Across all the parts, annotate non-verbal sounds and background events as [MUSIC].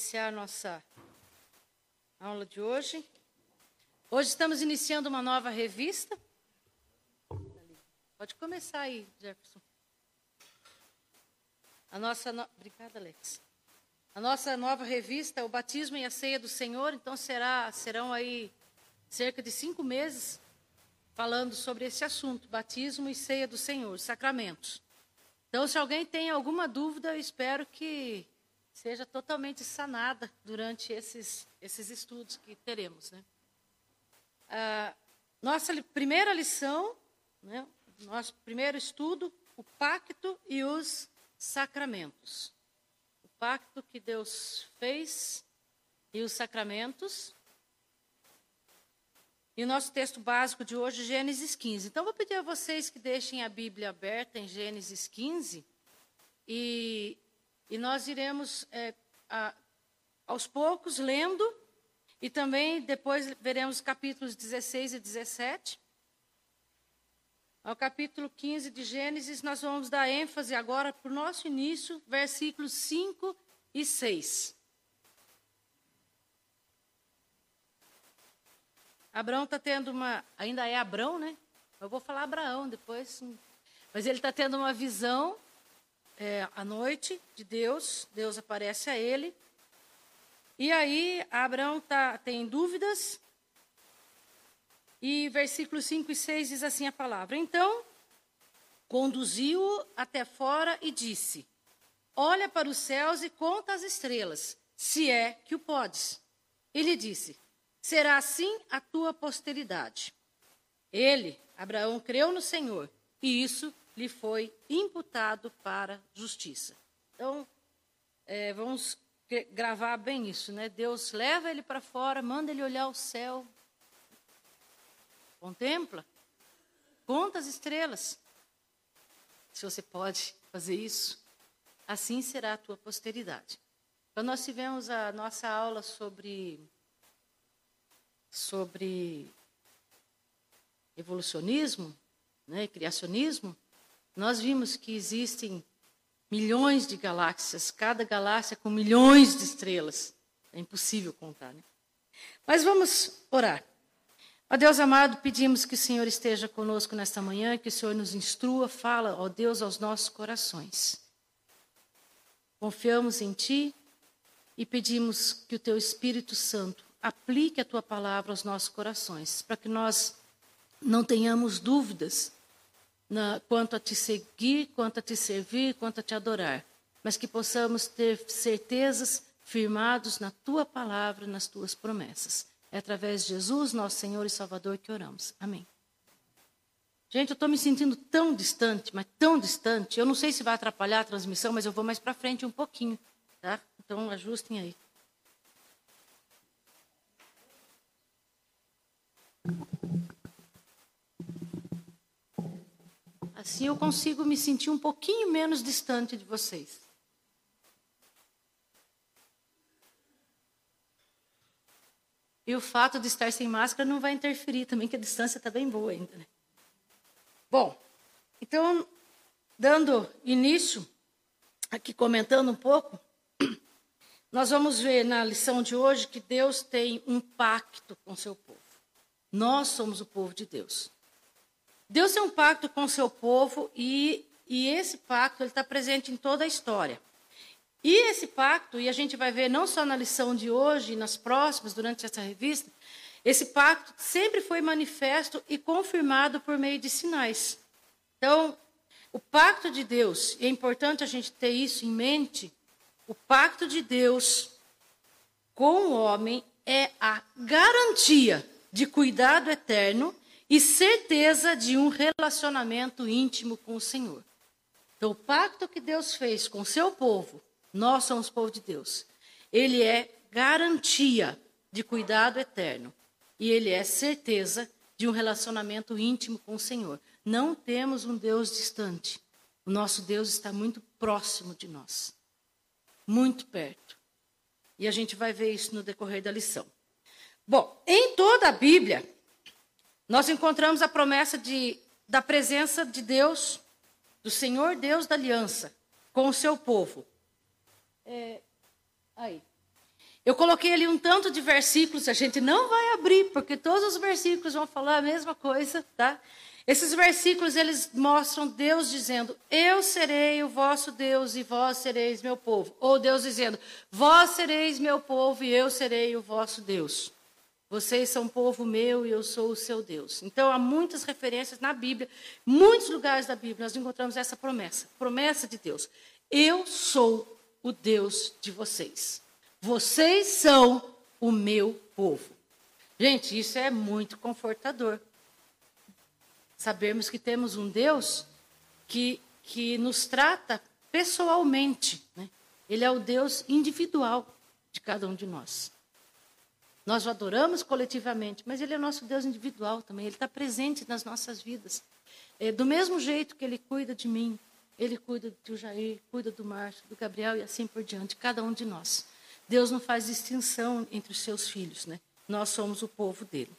iniciar nossa aula de hoje. Hoje estamos iniciando uma nova revista. Pode começar aí, Jefferson. A nossa no... Obrigada, Alex. A nossa nova revista, o Batismo e a Ceia do Senhor, então será, serão aí cerca de cinco meses falando sobre esse assunto, batismo e ceia do Senhor, sacramentos. Então, se alguém tem alguma dúvida, eu espero que seja totalmente sanada durante esses, esses estudos que teremos. Né? Ah, nossa primeira lição, né, nosso primeiro estudo, o pacto e os sacramentos. O pacto que Deus fez e os sacramentos. E o nosso texto básico de hoje, Gênesis 15. Então, vou pedir a vocês que deixem a Bíblia aberta em Gênesis 15 e e nós iremos, é, a, aos poucos, lendo, e também depois veremos capítulos 16 e 17. Ao capítulo 15 de Gênesis, nós vamos dar ênfase agora para o nosso início, versículos 5 e 6. Abraão está tendo uma. Ainda é Abraão, né? Eu vou falar Abraão depois. Mas ele está tendo uma visão é, à noite de Deus, Deus aparece a ele. E aí Abraão tá, tem dúvidas. E versículos 5 e 6 diz assim a palavra: Então conduziu-o até fora e disse: Olha para os céus e conta as estrelas, se é que o podes. Ele disse: Será assim a tua posteridade. Ele, Abraão, creu no Senhor, e isso lhe foi imputado para justiça. Então, é, vamos gravar bem isso, né? Deus leva ele para fora, manda ele olhar o céu, contempla, conta as estrelas. Se você pode fazer isso, assim será a tua posteridade. Quando nós tivemos a nossa aula sobre sobre evolucionismo, né, criacionismo, nós vimos que existem milhões de galáxias, cada galáxia com milhões de estrelas. É impossível contar, né? Mas vamos orar. Ó Deus amado, pedimos que o Senhor esteja conosco nesta manhã, que o Senhor nos instrua, fala, ó Deus, aos nossos corações. Confiamos em Ti e pedimos que o Teu Espírito Santo aplique a Tua palavra aos nossos corações, para que nós não tenhamos dúvidas na, quanto a te seguir, quanto a te servir, quanto a te adorar, mas que possamos ter certezas firmados na tua palavra, nas tuas promessas. É através de Jesus, nosso Senhor e Salvador, que oramos. Amém. Gente, eu estou me sentindo tão distante, mas tão distante. Eu não sei se vai atrapalhar a transmissão, mas eu vou mais para frente um pouquinho, tá? Então ajustem aí. Assim eu consigo me sentir um pouquinho menos distante de vocês. E o fato de estar sem máscara não vai interferir também, que a distância está bem boa ainda. Né? Bom, então, dando início, aqui comentando um pouco, [CLEARS THROAT] nós vamos ver na lição de hoje que Deus tem um pacto com seu povo. Nós somos o povo de Deus. Deus tem um pacto com o seu povo e, e esse pacto está presente em toda a história. E esse pacto, e a gente vai ver não só na lição de hoje nas próximas, durante essa revista, esse pacto sempre foi manifesto e confirmado por meio de sinais. Então, o pacto de Deus, e é importante a gente ter isso em mente, o pacto de Deus com o homem é a garantia de cuidado eterno e certeza de um relacionamento íntimo com o Senhor. Então, o pacto que Deus fez com o seu povo, nós somos povo de Deus, ele é garantia de cuidado eterno e ele é certeza de um relacionamento íntimo com o Senhor. Não temos um Deus distante. O nosso Deus está muito próximo de nós, muito perto. E a gente vai ver isso no decorrer da lição. Bom, em toda a Bíblia, nós encontramos a promessa de, da presença de Deus, do Senhor Deus da aliança, com o seu povo. É, aí. Eu coloquei ali um tanto de versículos, a gente não vai abrir, porque todos os versículos vão falar a mesma coisa, tá? Esses versículos eles mostram Deus dizendo: Eu serei o vosso Deus e vós sereis meu povo. Ou Deus dizendo: Vós sereis meu povo e eu serei o vosso Deus. Vocês são povo meu e eu sou o seu Deus. Então há muitas referências na Bíblia, muitos lugares da Bíblia nós encontramos essa promessa, promessa de Deus. Eu sou o Deus de vocês. Vocês são o meu povo. Gente, isso é muito confortador sabermos que temos um Deus que, que nos trata pessoalmente. Né? Ele é o Deus individual de cada um de nós. Nós o adoramos coletivamente, mas ele é nosso Deus individual também. Ele está presente nas nossas vidas. É, do mesmo jeito que ele cuida de mim, ele cuida do Jair, cuida do Márcio, do Gabriel e assim por diante, cada um de nós. Deus não faz distinção entre os seus filhos, né? Nós somos o povo dele.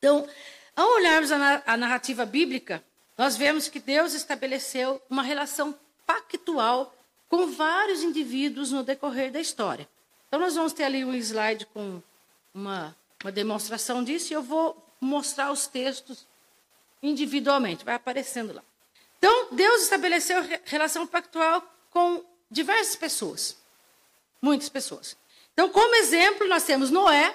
Então, ao olharmos a narrativa bíblica, nós vemos que Deus estabeleceu uma relação pactual com vários indivíduos no decorrer da história. Então, nós vamos ter ali um slide com uma, uma demonstração disso e eu vou mostrar os textos individualmente, vai aparecendo lá. Então, Deus estabeleceu relação pactual com diversas pessoas, muitas pessoas. Então, como exemplo, nós temos Noé,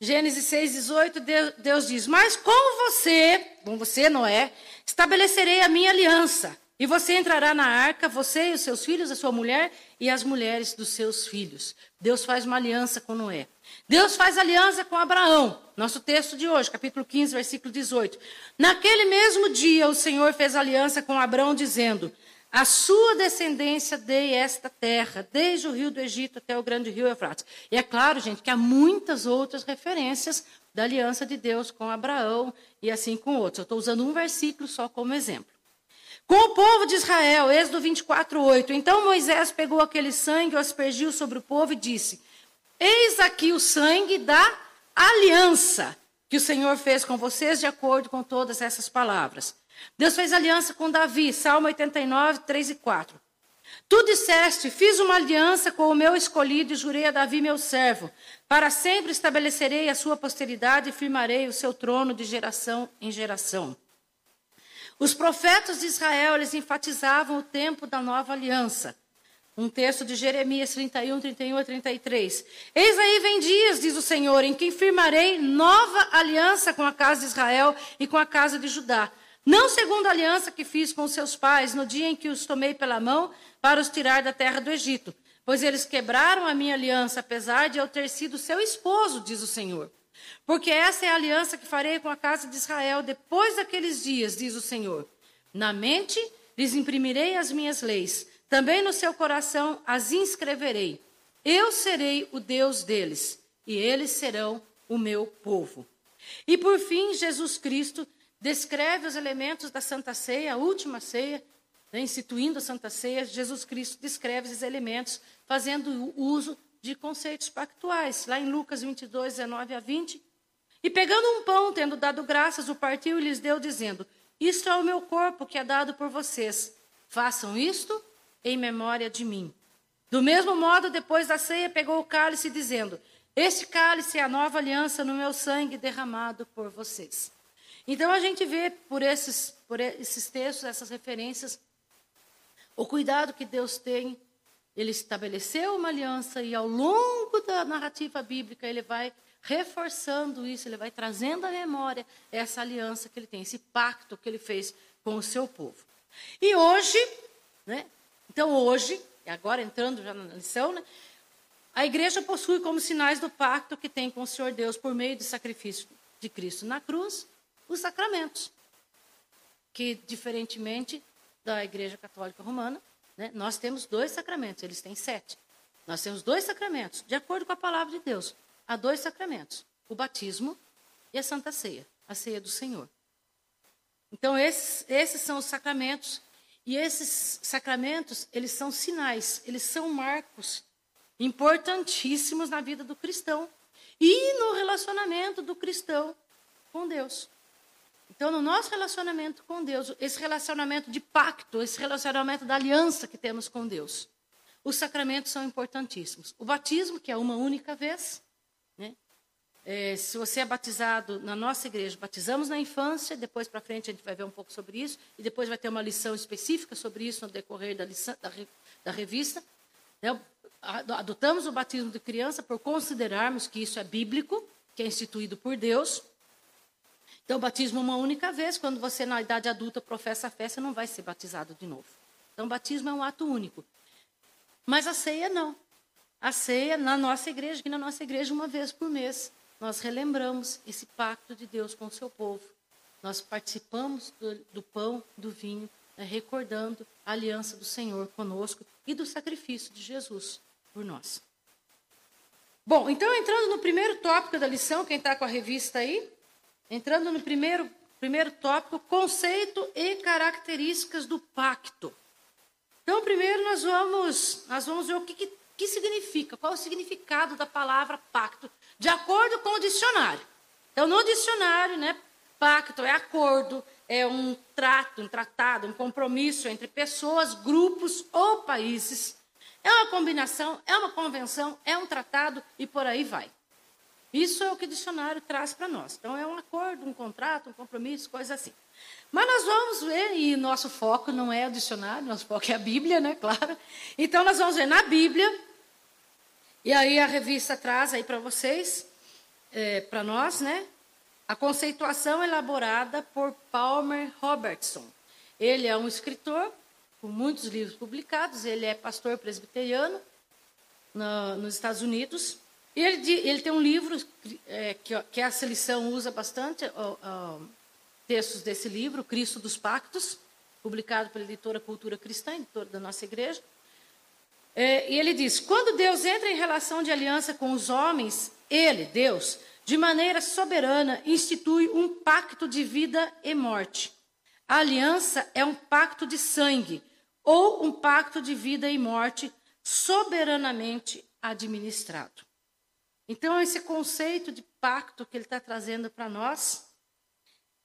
Gênesis 6, 18, Deus, Deus diz: Mas com você, com você, Noé, estabelecerei a minha aliança. E você entrará na arca, você e os seus filhos, a sua mulher e as mulheres dos seus filhos. Deus faz uma aliança com Noé. Deus faz aliança com Abraão. Nosso texto de hoje, capítulo 15, versículo 18. Naquele mesmo dia, o Senhor fez aliança com Abraão, dizendo: a sua descendência dei esta terra, desde o rio do Egito até o grande rio Eufrates. E é claro, gente, que há muitas outras referências da aliança de Deus com Abraão e assim com outros. Eu estou usando um versículo só como exemplo. Com o povo de Israel, Êxodo 24, 8. Então Moisés pegou aquele sangue, o aspergiu sobre o povo e disse: Eis aqui o sangue da aliança que o Senhor fez com vocês, de acordo com todas essas palavras. Deus fez aliança com Davi, Salmo 89, 3 e 4. Tu disseste: Fiz uma aliança com o meu escolhido e jurei a Davi, meu servo. Para sempre estabelecerei a sua posteridade e firmarei o seu trono de geração em geração. Os profetas de Israel, eles enfatizavam o tempo da nova aliança. Um texto de Jeremias 31, 31 a 33. Eis aí vem dias, diz o Senhor, em que firmarei nova aliança com a casa de Israel e com a casa de Judá não segundo a aliança que fiz com seus pais no dia em que os tomei pela mão para os tirar da terra do Egito, pois eles quebraram a minha aliança, apesar de eu ter sido seu esposo, diz o Senhor. Porque essa é a aliança que farei com a casa de Israel depois daqueles dias, diz o Senhor. Na mente lhes imprimirei as minhas leis, também no seu coração as inscreverei. Eu serei o Deus deles, e eles serão o meu povo. E por fim, Jesus Cristo descreve os elementos da Santa Ceia, a última ceia, né, instituindo a Santa Ceia, Jesus Cristo descreve esses elementos, fazendo uso de conceitos pactuais. Lá em Lucas 22, 19 a 20. E pegando um pão, tendo dado graças, o partiu e lhes deu, dizendo: Isto é o meu corpo que é dado por vocês. Façam isto em memória de mim. Do mesmo modo, depois da ceia, pegou o cálice, dizendo: Este cálice é a nova aliança no meu sangue derramado por vocês. Então a gente vê por esses, por esses textos, essas referências, o cuidado que Deus tem. Ele estabeleceu uma aliança e ao longo da narrativa bíblica ele vai reforçando isso, ele vai trazendo à memória essa aliança que ele tem, esse pacto que ele fez com o seu povo. E hoje, né? Então hoje, agora entrando já na lição, né? A igreja possui como sinais do pacto que tem com o Senhor Deus por meio do sacrifício de Cristo na cruz os sacramentos, que, diferentemente da Igreja Católica Romana, né, nós temos dois sacramentos, eles têm sete. Nós temos dois sacramentos, de acordo com a palavra de Deus. Há dois sacramentos: o batismo e a Santa Ceia, a ceia do Senhor. Então, esses, esses são os sacramentos. E esses sacramentos, eles são sinais, eles são marcos importantíssimos na vida do cristão e no relacionamento do cristão com Deus. Então, no nosso relacionamento com Deus, esse relacionamento de pacto, esse relacionamento da aliança que temos com Deus, os sacramentos são importantíssimos. O batismo, que é uma única vez, né? É, se você é batizado na nossa igreja, batizamos na infância, depois para frente a gente vai ver um pouco sobre isso, e depois vai ter uma lição específica sobre isso no decorrer da, lição, da, da revista. Né? Adotamos o batismo de criança por considerarmos que isso é bíblico, que é instituído por Deus. Então, batismo uma única vez, quando você na idade adulta professa a fé, você não vai ser batizado de novo. Então, batismo é um ato único. Mas a ceia não. A ceia, na nossa igreja, aqui na nossa igreja, uma vez por mês nós relembramos esse pacto de Deus com o seu povo. Nós participamos do, do pão, do vinho, né, recordando a aliança do Senhor conosco e do sacrifício de Jesus por nós. Bom, então entrando no primeiro tópico da lição, quem está com a revista aí, entrando no primeiro, primeiro tópico, conceito e características do pacto. Então, primeiro nós vamos, nós vamos ver o que, que, que significa, qual é o significado da palavra pacto de acordo com o dicionário. Então, no dicionário, né, pacto é acordo, é um trato, um tratado, um compromisso entre pessoas, grupos ou países. É uma combinação, é uma convenção, é um tratado e por aí vai. Isso é o que o dicionário traz para nós. Então, é um acordo, um contrato, um compromisso, coisa assim. Mas nós vamos ver, e nosso foco não é o dicionário, nosso foco é a Bíblia, né? Claro. Então, nós vamos ver na Bíblia e aí a revista traz aí para vocês, é, para nós, né? A conceituação elaborada por Palmer Robertson. Ele é um escritor com muitos livros publicados, ele é pastor presbiteriano no, nos Estados Unidos. Ele, ele tem um livro é, que, que a seleção usa bastante, ó, ó, textos desse livro, Cristo dos Pactos, publicado pela editora Cultura Cristã, editora da nossa igreja. É, e ele diz: quando Deus entra em relação de aliança com os homens, ele, Deus, de maneira soberana, institui um pacto de vida e morte. A aliança é um pacto de sangue ou um pacto de vida e morte soberanamente administrado. Então, esse conceito de pacto que ele está trazendo para nós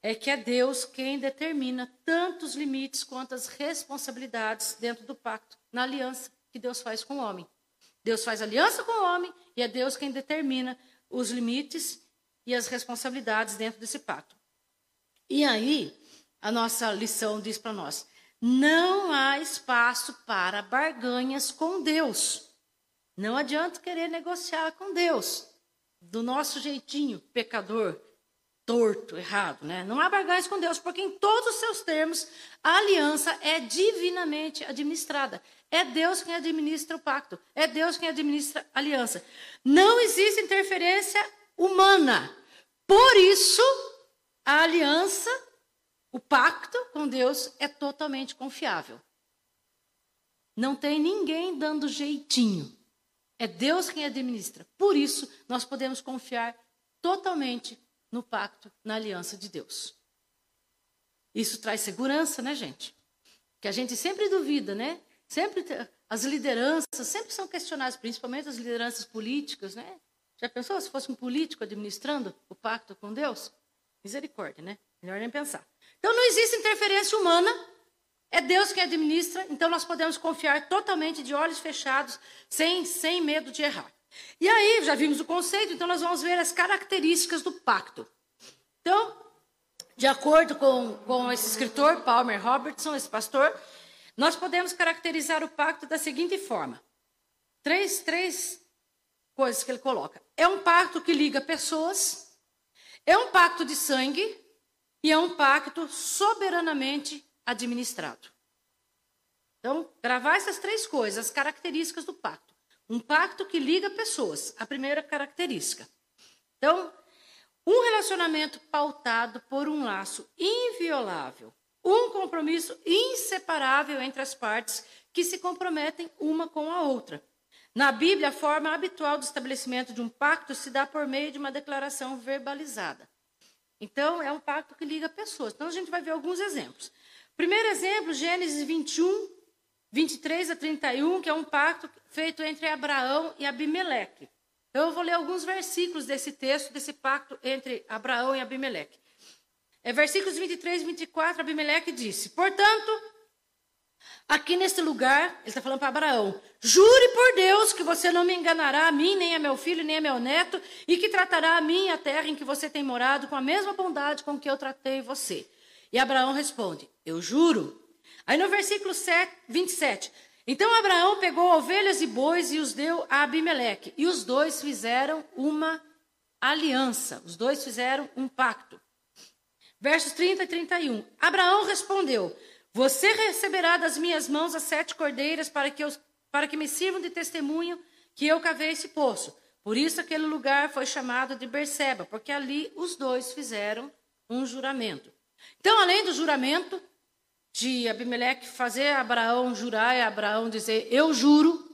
é que é Deus quem determina tanto os limites quanto as responsabilidades dentro do pacto, na aliança que Deus faz com o homem. Deus faz aliança com o homem e é Deus quem determina os limites e as responsabilidades dentro desse pacto. E aí, a nossa lição diz para nós: não há espaço para barganhas com Deus. Não adianta querer negociar com Deus do nosso jeitinho pecador, torto, errado, né? Não há barganhas com Deus, porque em todos os seus termos a aliança é divinamente administrada. É Deus quem administra o pacto. É Deus quem administra a aliança. Não existe interferência humana. Por isso, a aliança, o pacto com Deus é totalmente confiável. Não tem ninguém dando jeitinho. É Deus quem administra. Por isso, nós podemos confiar totalmente no pacto, na aliança de Deus. Isso traz segurança, né, gente? Que a gente sempre duvida, né? Sempre as lideranças sempre são questionadas, principalmente as lideranças políticas, né? Já pensou se fosse um político administrando o pacto com Deus? Misericórdia, né? Melhor nem pensar. Então não existe interferência humana, é Deus quem administra, então nós podemos confiar totalmente de olhos fechados, sem, sem medo de errar. E aí, já vimos o conceito, então nós vamos ver as características do pacto. Então, de acordo com, com esse escritor, Palmer Robertson, esse pastor, nós podemos caracterizar o pacto da seguinte forma: três, três coisas que ele coloca. É um pacto que liga pessoas, é um pacto de sangue e é um pacto soberanamente administrado. Então, gravar essas três coisas, as características do pacto. Um pacto que liga pessoas, a primeira característica. Então, um relacionamento pautado por um laço inviolável um compromisso inseparável entre as partes que se comprometem uma com a outra. Na Bíblia, a forma habitual do estabelecimento de um pacto se dá por meio de uma declaração verbalizada. Então, é um pacto que liga pessoas. Então, a gente vai ver alguns exemplos. Primeiro exemplo, Gênesis 21, 23 a 31, que é um pacto feito entre Abraão e Abimeleque. Então, eu vou ler alguns versículos desse texto, desse pacto entre Abraão e Abimeleque. É, versículos 23 e 24, Abimeleque disse: Portanto, Aqui nesse lugar, ele está falando para Abraão: jure por Deus que você não me enganará a mim, nem a meu filho, nem a meu neto, e que tratará a mim a terra em que você tem morado com a mesma bondade com que eu tratei você. E Abraão responde: Eu juro. Aí no versículo 7, 27. Então Abraão pegou ovelhas e bois e os deu a Abimeleque. E os dois fizeram uma aliança. Os dois fizeram um pacto. Versos 30 e 31. Abraão respondeu: Você receberá das minhas mãos as sete cordeiras para que, eu, para que me sirvam de testemunho que eu cavei esse poço. Por isso aquele lugar foi chamado de Berseba, porque ali os dois fizeram um juramento. Então, além do juramento de Abimeleque fazer Abraão jurar e Abraão dizer eu juro,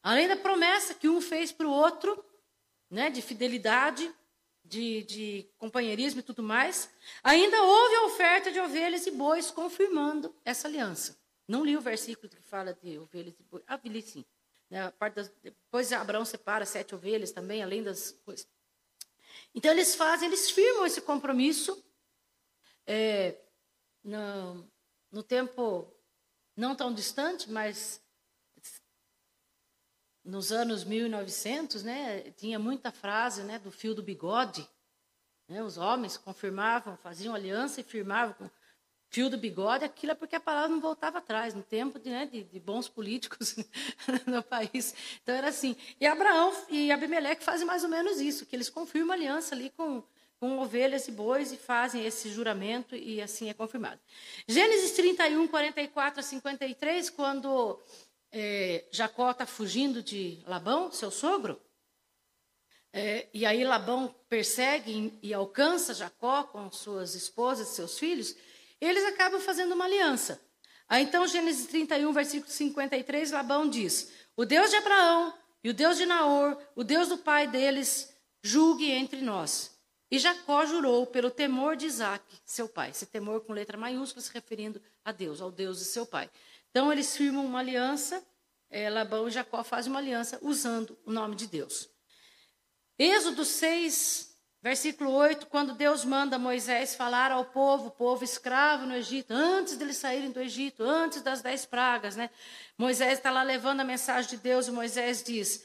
além da promessa que um fez para o outro, né, de fidelidade, de, de companheirismo e tudo mais, ainda houve a oferta de ovelhas e bois, confirmando essa aliança. Não li o versículo que fala de ovelhas e bois. Ah, li sim. Né, das, depois Abraão separa sete ovelhas também, além das coisas. Então eles fazem, eles firmam esse compromisso é, no, no tempo não tão distante, mas nos anos 1900, né, tinha muita frase né, do fio do bigode. Né, os homens confirmavam, faziam aliança e firmavam com fio do bigode. Aquilo é porque a palavra não voltava atrás, no tempo de, né, de, de bons políticos [LAUGHS] no país. Então era assim. E Abraão e Abimeleque fazem mais ou menos isso, que eles confirmam aliança ali com, com ovelhas e bois e fazem esse juramento e assim é confirmado. Gênesis 31, 44 a 53, quando é, Jacó está fugindo de Labão, seu sogro. É, e aí Labão persegue e alcança Jacó com suas esposas e seus filhos. Eles acabam fazendo uma aliança. Aí então, Gênesis 31, versículo 53, Labão diz: O Deus de Abraão e o Deus de Naor, o Deus do pai deles, julgue entre nós. E Jacó jurou pelo temor de Isaac, seu pai. Esse temor com letra maiúscula, se referindo a Deus, ao Deus de seu pai. Então, eles firmam uma aliança, é, Labão e Jacó fazem uma aliança usando o nome de Deus. Êxodo 6, versículo 8, quando Deus manda Moisés falar ao povo, povo escravo no Egito, antes deles saírem do Egito, antes das dez pragas, né? Moisés está lá levando a mensagem de Deus e Moisés diz: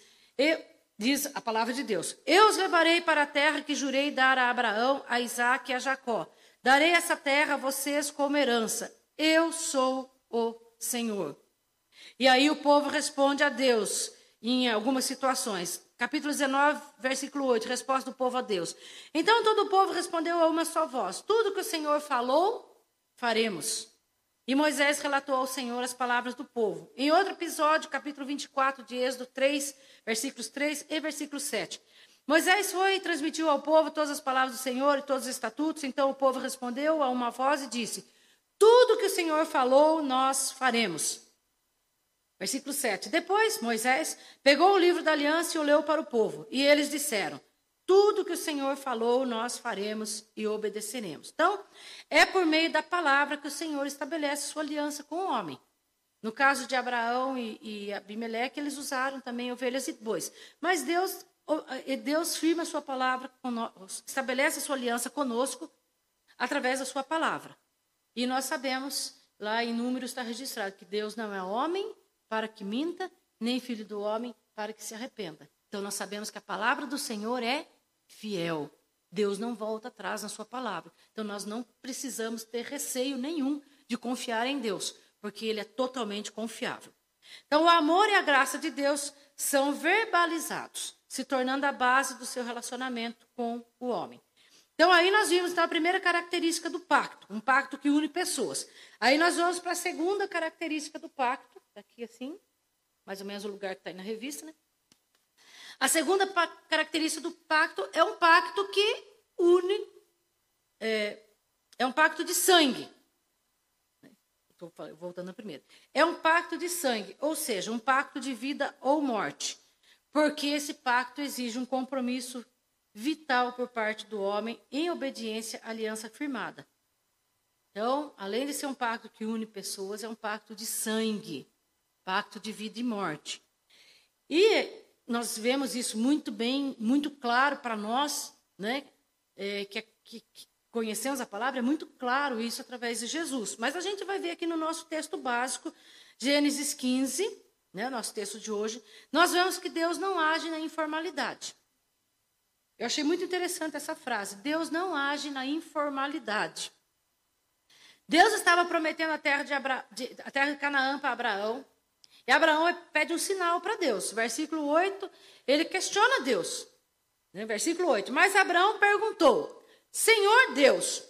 diz a palavra de Deus: Eu os levarei para a terra que jurei dar a Abraão, a Isaac e a Jacó. Darei essa terra a vocês como herança. Eu sou o Senhor. E aí o povo responde a Deus em algumas situações. Capítulo 19, versículo 8, resposta do povo a Deus. Então todo o povo respondeu a uma só voz: Tudo que o Senhor falou, faremos. E Moisés relatou ao Senhor as palavras do povo. Em outro episódio, capítulo 24 de Êxodo 3, versículos 3 e versículo 7. Moisés foi e transmitiu ao povo todas as palavras do Senhor e todos os estatutos. Então o povo respondeu a uma voz e disse: tudo que o Senhor falou, nós faremos. Versículo 7. Depois, Moisés pegou o livro da aliança e o leu para o povo. E eles disseram: Tudo que o Senhor falou, nós faremos e obedeceremos. Então, é por meio da palavra que o Senhor estabelece sua aliança com o homem. No caso de Abraão e, e Abimeleque, eles usaram também ovelhas e bois. Mas Deus, Deus firma a sua palavra, estabelece a sua aliança conosco através da sua palavra. E nós sabemos, lá em Números está registrado, que Deus não é homem para que minta, nem filho do homem para que se arrependa. Então nós sabemos que a palavra do Senhor é fiel. Deus não volta atrás na sua palavra. Então nós não precisamos ter receio nenhum de confiar em Deus, porque ele é totalmente confiável. Então o amor e a graça de Deus são verbalizados, se tornando a base do seu relacionamento com o homem. Então, aí nós vimos então, a primeira característica do pacto, um pacto que une pessoas. Aí nós vamos para a segunda característica do pacto, daqui assim, mais ou menos o lugar que está aí na revista, né? A segunda característica do pacto é um pacto que une, é, é um pacto de sangue. Estou voltando à primeira. É um pacto de sangue, ou seja, um pacto de vida ou morte. Porque esse pacto exige um compromisso vital por parte do homem em obediência à aliança firmada. Então, além de ser um pacto que une pessoas, é um pacto de sangue, pacto de vida e morte. E nós vemos isso muito bem, muito claro para nós, né? É, que, que, conhecemos a palavra, é muito claro isso através de Jesus. Mas a gente vai ver aqui no nosso texto básico, Gênesis 15, né, nosso texto de hoje, nós vemos que Deus não age na informalidade. Eu achei muito interessante essa frase. Deus não age na informalidade. Deus estava prometendo a terra de, Abra... de... A terra de Canaã para Abraão. E Abraão pede um sinal para Deus. Versículo 8, ele questiona Deus. Né? Versículo 8. Mas Abraão perguntou: Senhor Deus,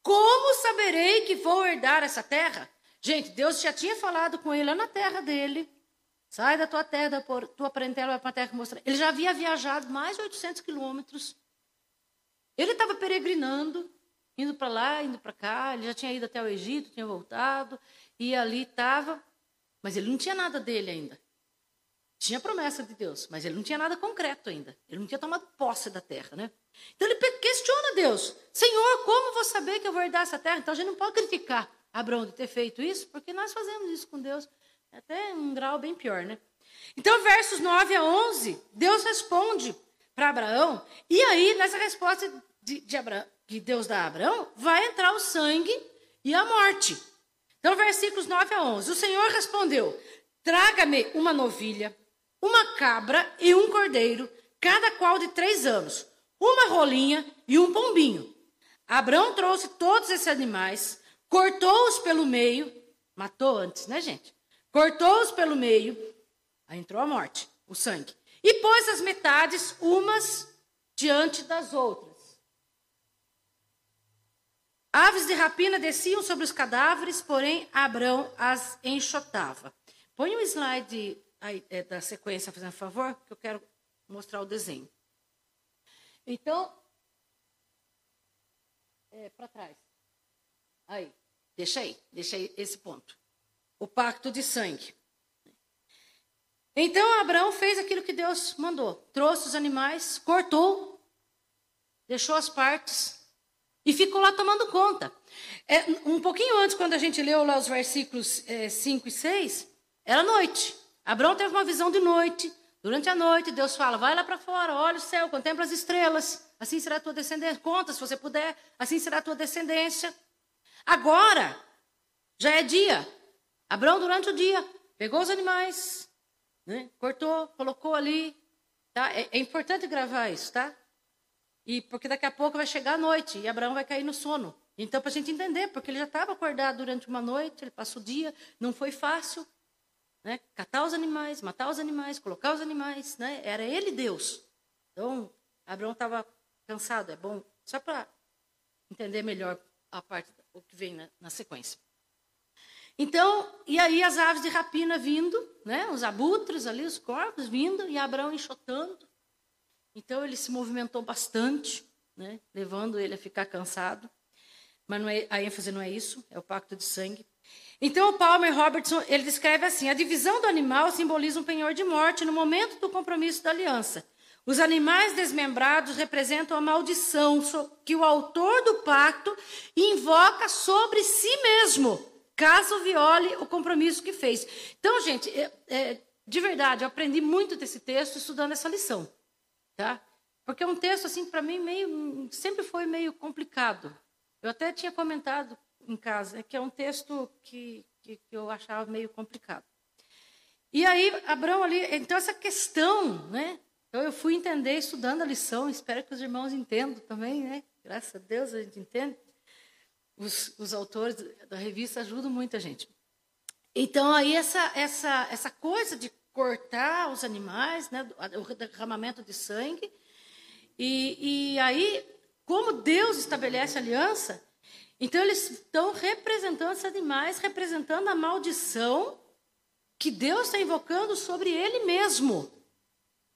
como saberei que vou herdar essa terra? Gente, Deus já tinha falado com ele lá na terra dele. Sai da tua terra, da tua parentela para a terra que mostra. Ele já havia viajado mais de 800 quilômetros. Ele estava peregrinando, indo para lá, indo para cá. Ele já tinha ido até o Egito, tinha voltado. E ali estava. Mas ele não tinha nada dele ainda. Tinha promessa de Deus, mas ele não tinha nada concreto ainda. Ele não tinha tomado posse da terra, né? Então ele questiona Deus: Senhor, como vou saber que eu vou herdar essa terra? Então a gente não pode criticar Abraão de ter feito isso, porque nós fazemos isso com Deus. É até um grau bem pior, né? Então, versos 9 a 11, Deus responde para Abraão, e aí, nessa resposta de, de, Abraão, que Deus dá a Abraão, vai entrar o sangue e a morte. Então, versículos 9 a 11: O Senhor respondeu: Traga-me uma novilha, uma cabra e um cordeiro, cada qual de três anos, uma rolinha e um pombinho. Abraão trouxe todos esses animais, cortou-os pelo meio, matou antes, né, gente? cortou-os pelo meio, aí entrou a morte, o sangue, e pôs as metades umas diante das outras. Aves de rapina desciam sobre os cadáveres, porém Abrão as enxotava. Põe um slide aí, é, da sequência, fazendo favor, que eu quero mostrar o desenho. Então, é, para trás. Aí, deixa aí, deixa aí esse ponto o pacto de sangue. Então Abraão fez aquilo que Deus mandou: trouxe os animais, cortou, deixou as partes e ficou lá tomando conta. É, um pouquinho antes, quando a gente leu lá os versículos é, 5 e 6, era noite. Abraão teve uma visão de noite. Durante a noite, Deus fala: vai lá para fora, olha o céu, contempla as estrelas, assim será a tua descendência. Conta se você puder, assim será a tua descendência. Agora, já é dia. Abraão, durante o dia, pegou os animais, né? cortou, colocou ali. Tá? É, é, importante gravar isso, tá? E porque daqui a pouco vai chegar a noite e Abraão vai cair no sono. Então, para a gente entender, porque ele já estava acordado durante uma noite, ele passou o dia, não foi fácil. Né? Catar os animais, matar os animais, colocar os animais. Né? Era ele Deus. Então, Abraão estava cansado. É bom, só para entender melhor a parte, o que vem na, na sequência. Então, e aí as aves de rapina vindo, né? Os abutres ali, os corpos vindo, e Abraão enxotando. Então ele se movimentou bastante, né? Levando ele a ficar cansado. Mas é, a ênfase não é isso, é o pacto de sangue. Então o Palmer Robertson, ele descreve assim: a divisão do animal simboliza um penhor de morte no momento do compromisso da aliança. Os animais desmembrados representam a maldição que o autor do pacto invoca sobre si mesmo caso viole o compromisso que fez. Então, gente, é, é, de verdade, eu aprendi muito desse texto estudando essa lição, tá? Porque é um texto, assim, para mim, meio, sempre foi meio complicado. Eu até tinha comentado em casa que é um texto que, que, que eu achava meio complicado. E aí, Abraão ali, então essa questão, né? Então eu fui entender estudando a lição, espero que os irmãos entendam também, né? Graças a Deus a gente entende os, os autores da revista ajudam muita gente. Então, aí, essa, essa, essa coisa de cortar os animais, né, o derramamento de sangue, e, e aí, como Deus estabelece aliança, então eles estão representando esses animais, representando a maldição que Deus está invocando sobre ele mesmo,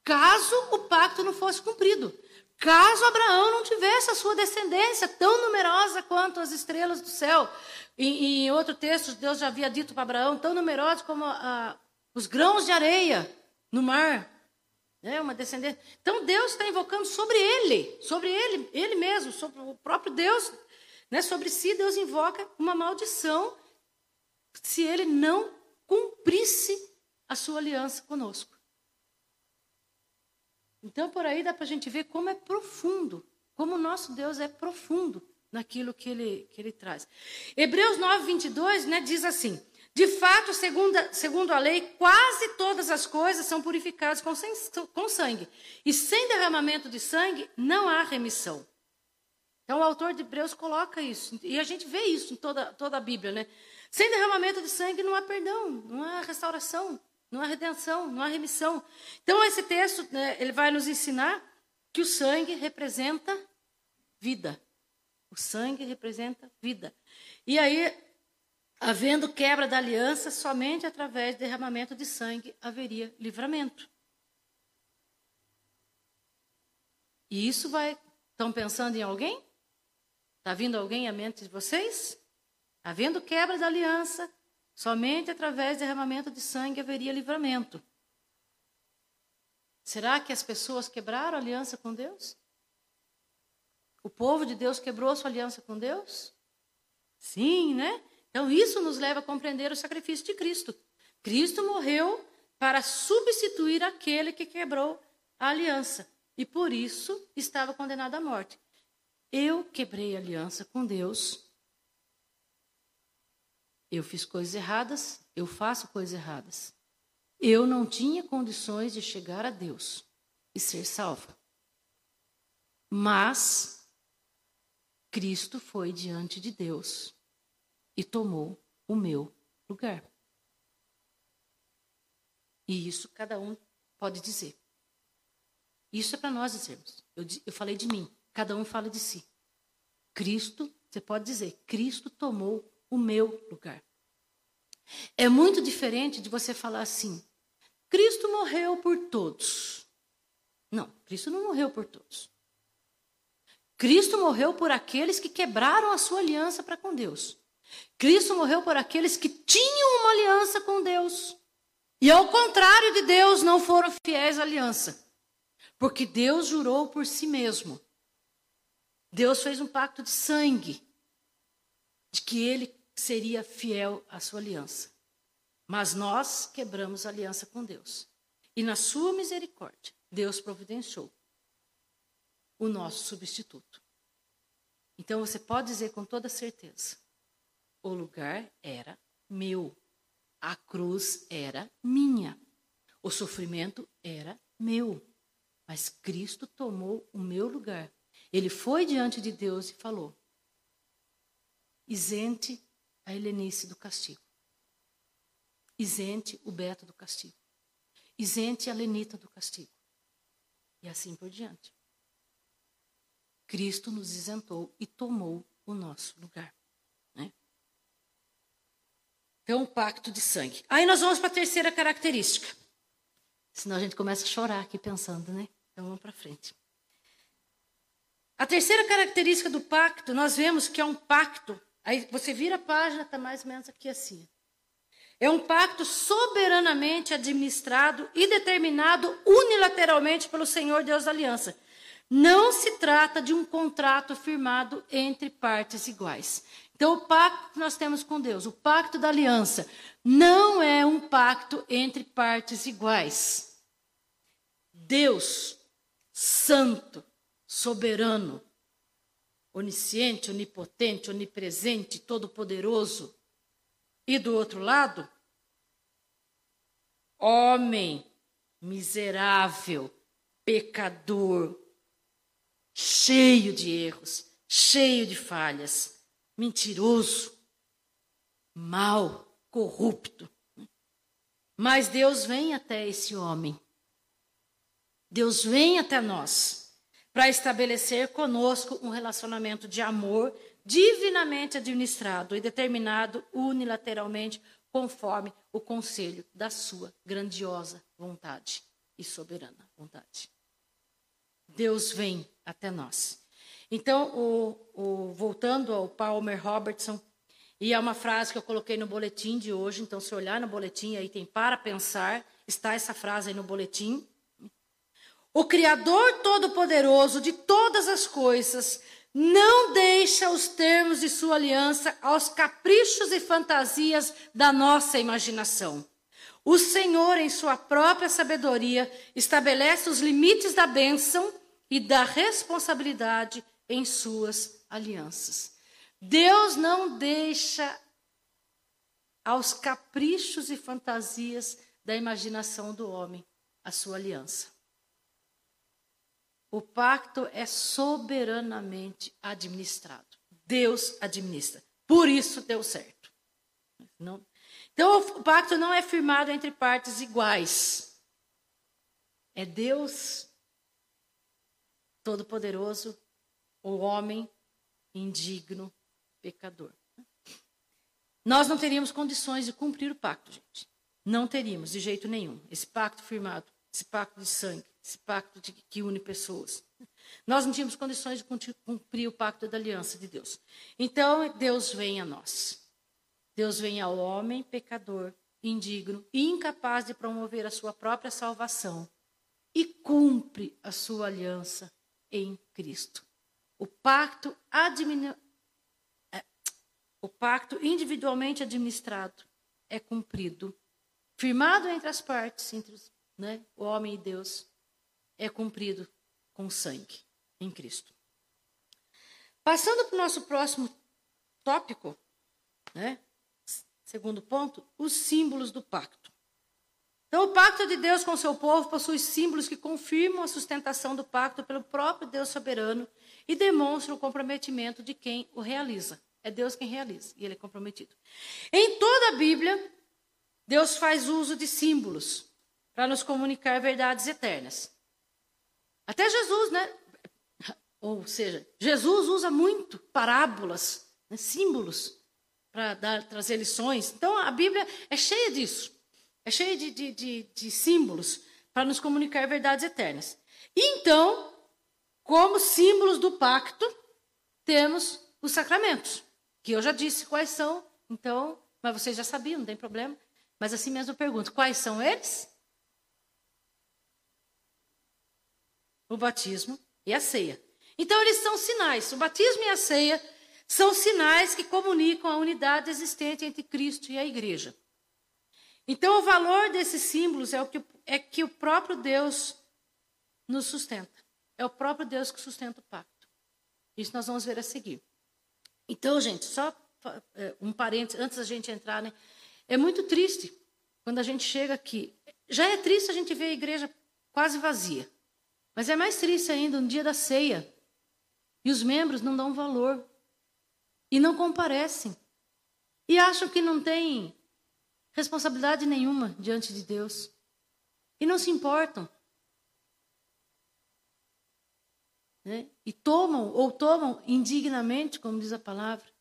caso o pacto não fosse cumprido. Caso Abraão não tivesse a sua descendência tão numerosa quanto as estrelas do céu. Em outro texto, Deus já havia dito para Abraão, tão numerosos como os grãos de areia no mar. É uma descendência. Então Deus está invocando sobre ele, sobre ele, ele mesmo, sobre o próprio Deus, né? sobre si, Deus invoca uma maldição se ele não cumprisse a sua aliança conosco. Então, por aí dá para a gente ver como é profundo, como o nosso Deus é profundo naquilo que ele, que ele traz. Hebreus 9, 22 né, diz assim: De fato, segundo, segundo a lei, quase todas as coisas são purificadas com, com sangue, e sem derramamento de sangue não há remissão. Então, o autor de Hebreus coloca isso, e a gente vê isso em toda, toda a Bíblia, né? Sem derramamento de sangue não há perdão, não há restauração, não há redenção, não há remissão. Então, esse texto, né, ele vai nos ensinar que o sangue representa vida. O sangue representa vida. E aí, havendo quebra da aliança, somente através do derramamento de sangue haveria livramento. E isso vai. Estão pensando em alguém? Está vindo alguém à mente de vocês? Havendo quebra da aliança, somente através do derramamento de sangue haveria livramento. Será que as pessoas quebraram a aliança com Deus? O povo de Deus quebrou a sua aliança com Deus? Sim, né? Então isso nos leva a compreender o sacrifício de Cristo. Cristo morreu para substituir aquele que quebrou a aliança e por isso estava condenado à morte. Eu quebrei a aliança com Deus eu fiz coisas erradas, eu faço coisas erradas. Eu não tinha condições de chegar a Deus e ser salva. Mas Cristo foi diante de Deus e tomou o meu lugar. E isso cada um pode dizer. Isso é para nós dizermos. Eu, eu falei de mim, cada um fala de si. Cristo, você pode dizer, Cristo tomou o meu lugar. É muito diferente de você falar assim: Cristo morreu por todos. Não, Cristo não morreu por todos. Cristo morreu por aqueles que quebraram a sua aliança para com Deus. Cristo morreu por aqueles que tinham uma aliança com Deus. E ao contrário de Deus, não foram fiéis à aliança. Porque Deus jurou por si mesmo. Deus fez um pacto de sangue de que ele seria fiel à sua aliança. Mas nós quebramos a aliança com Deus. E na sua misericórdia, Deus providenciou o nosso substituto. Então você pode dizer com toda certeza: o lugar era meu, a cruz era minha, o sofrimento era meu, mas Cristo tomou o meu lugar. Ele foi diante de Deus e falou: isente a Helenice do castigo. Isente o Beto do castigo. Isente a Lenita do castigo. E assim por diante. Cristo nos isentou e tomou o nosso lugar. Né? Então, pacto de sangue. Aí nós vamos para a terceira característica. Senão a gente começa a chorar aqui pensando, né? Então vamos para frente. A terceira característica do pacto, nós vemos que é um pacto Aí você vira a página, está mais ou menos aqui assim. É um pacto soberanamente administrado e determinado unilateralmente pelo Senhor Deus da Aliança. Não se trata de um contrato firmado entre partes iguais. Então, o pacto que nós temos com Deus, o pacto da aliança, não é um pacto entre partes iguais. Deus, santo, soberano, onisciente, onipotente, onipresente, todo-poderoso. E do outro lado, homem miserável, pecador, cheio de erros, cheio de falhas, mentiroso, mau, corrupto. Mas Deus vem até esse homem. Deus vem até nós para estabelecer conosco um relacionamento de amor divinamente administrado e determinado unilateralmente conforme o conselho da sua grandiosa vontade e soberana vontade. Deus vem até nós. Então, o, o, voltando ao Palmer Robertson, e é uma frase que eu coloquei no boletim de hoje, então se olhar no boletim aí tem para pensar, está essa frase aí no boletim. O Criador Todo-Poderoso de todas as coisas não deixa os termos de sua aliança aos caprichos e fantasias da nossa imaginação. O Senhor, em sua própria sabedoria, estabelece os limites da bênção e da responsabilidade em suas alianças. Deus não deixa aos caprichos e fantasias da imaginação do homem a sua aliança. O pacto é soberanamente administrado. Deus administra. Por isso deu certo. Não. Então, o pacto não é firmado entre partes iguais. É Deus Todo-Poderoso, o homem indigno, pecador. Nós não teríamos condições de cumprir o pacto, gente. Não teríamos, de jeito nenhum. Esse pacto firmado, esse pacto de sangue, esse pacto de, que une pessoas. Nós não tínhamos condições de cumprir o pacto da aliança de Deus. Então, Deus vem a nós. Deus vem ao homem pecador, indigno e incapaz de promover a sua própria salvação e cumpre a sua aliança em Cristo. O pacto, é, o pacto individualmente administrado é cumprido firmado entre as partes, entre os, né, o homem e Deus, é cumprido com sangue em Cristo. Passando para o nosso próximo tópico, né, segundo ponto, os símbolos do pacto. Então, o pacto de Deus com seu povo possui símbolos que confirmam a sustentação do pacto pelo próprio Deus soberano e demonstram o comprometimento de quem o realiza. É Deus quem realiza e ele é comprometido. Em toda a Bíblia, Deus faz uso de símbolos para nos comunicar verdades eternas. Até Jesus, né? Ou seja, Jesus usa muito parábolas, né? símbolos, para trazer lições. Então, a Bíblia é cheia disso. É cheia de, de, de, de símbolos para nos comunicar verdades eternas. Então, como símbolos do pacto, temos os sacramentos, que eu já disse quais são, então, mas vocês já sabiam, não tem problema. Mas assim mesmo eu pergunto: quais são eles? O batismo e a ceia. Então, eles são sinais. O batismo e a ceia são sinais que comunicam a unidade existente entre Cristo e a igreja. Então, o valor desses símbolos é, o que, é que o próprio Deus nos sustenta. É o próprio Deus que sustenta o pacto. Isso nós vamos ver a seguir. Então, gente, só é, um parênteses, antes da gente entrar, né? É muito triste quando a gente chega aqui. Já é triste a gente ver a igreja quase vazia. Mas é mais triste ainda no dia da ceia. E os membros não dão valor. E não comparecem. E acham que não tem responsabilidade nenhuma diante de Deus. E não se importam. Né? E tomam, ou tomam indignamente, como diz a palavra.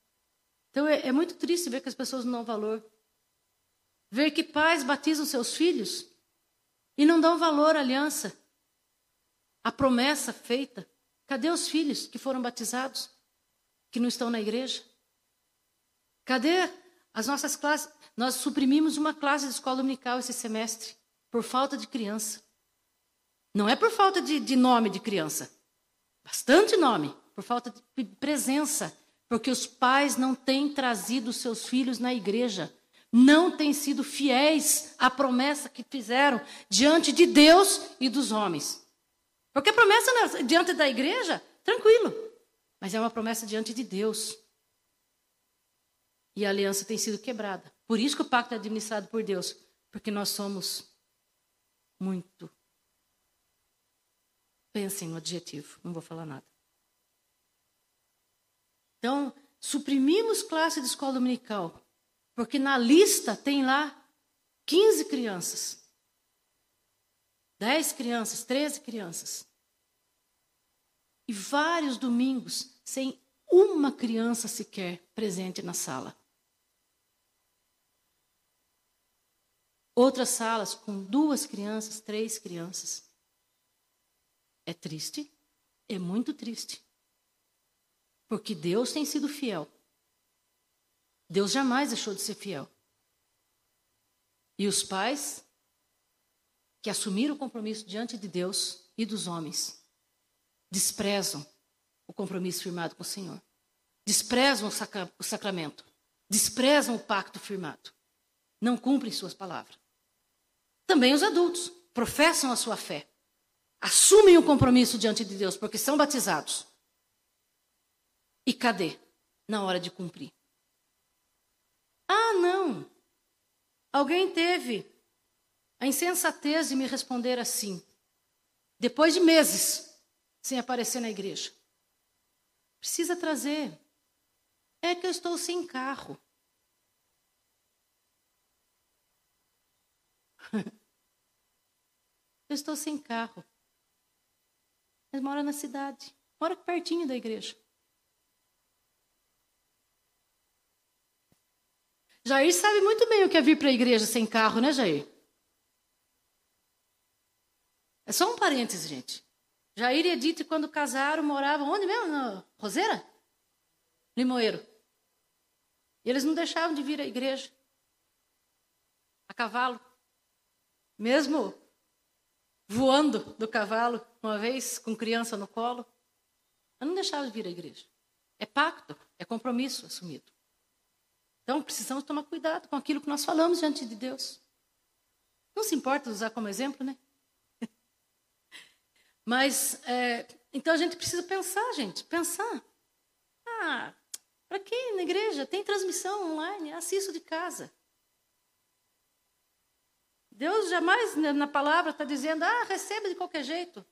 Então é, é muito triste ver que as pessoas não dão valor. Ver que pais batizam seus filhos e não dão valor à aliança, à promessa feita. Cadê os filhos que foram batizados, que não estão na igreja? Cadê as nossas classes? Nós suprimimos uma classe de escola dominical esse semestre, por falta de criança. Não é por falta de, de nome de criança, bastante nome, por falta de presença, porque os pais não têm trazido seus filhos na igreja não têm sido fiéis à promessa que fizeram diante de Deus e dos homens. Porque promessa diante da igreja, tranquilo, mas é uma promessa diante de Deus. E a aliança tem sido quebrada. Por isso que o pacto é administrado por Deus, porque nós somos muito. Pensem no adjetivo, não vou falar nada. Então, suprimimos classe de escola dominical porque na lista tem lá 15 crianças. 10 crianças, 13 crianças. E vários domingos sem uma criança sequer presente na sala. Outras salas com duas crianças, três crianças. É triste, é muito triste. Porque Deus tem sido fiel. Deus jamais deixou de ser fiel. E os pais que assumiram o compromisso diante de Deus e dos homens desprezam o compromisso firmado com o Senhor. Desprezam o, sacra o sacramento. Desprezam o pacto firmado. Não cumprem suas palavras. Também os adultos professam a sua fé. Assumem o compromisso diante de Deus porque são batizados. E cadê? Na hora de cumprir. Ah, não. Alguém teve a insensatez de me responder assim, depois de meses sem aparecer na igreja. Precisa trazer. É que eu estou sem carro. [LAUGHS] eu estou sem carro. Mas mora na cidade. Mora pertinho da igreja. Jair sabe muito bem o que é vir para a igreja sem carro, né, Jair? É só um parêntese, gente. Jair e Edith, quando casaram, moravam onde mesmo? Na Roseira? Limoeiro. E eles não deixavam de vir à igreja. A cavalo. Mesmo voando do cavalo, uma vez, com criança no colo. Eu não deixava de vir à igreja. É pacto, é compromisso assumido. Então, precisamos tomar cuidado com aquilo que nós falamos diante de Deus. Não se importa usar como exemplo, né? Mas, é, então a gente precisa pensar, gente, pensar. Ah, para quem na igreja? Tem transmissão online, assisto de casa. Deus jamais na palavra está dizendo, ah, receba de qualquer jeito.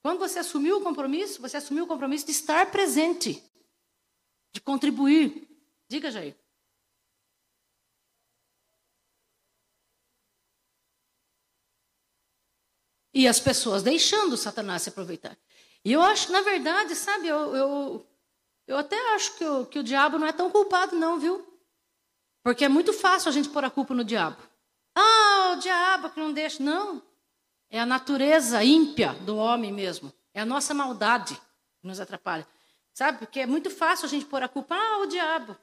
Quando você assumiu o compromisso, você assumiu o compromisso de estar presente, de contribuir. Diga, Jair. E as pessoas deixando Satanás se aproveitar. E eu acho, na verdade, sabe, eu, eu, eu até acho que o, que o diabo não é tão culpado, não, viu? Porque é muito fácil a gente pôr a culpa no diabo. Ah, o diabo que não deixa. Não. É a natureza ímpia do homem mesmo. É a nossa maldade que nos atrapalha. Sabe? Porque é muito fácil a gente pôr a culpa. Ah, o diabo.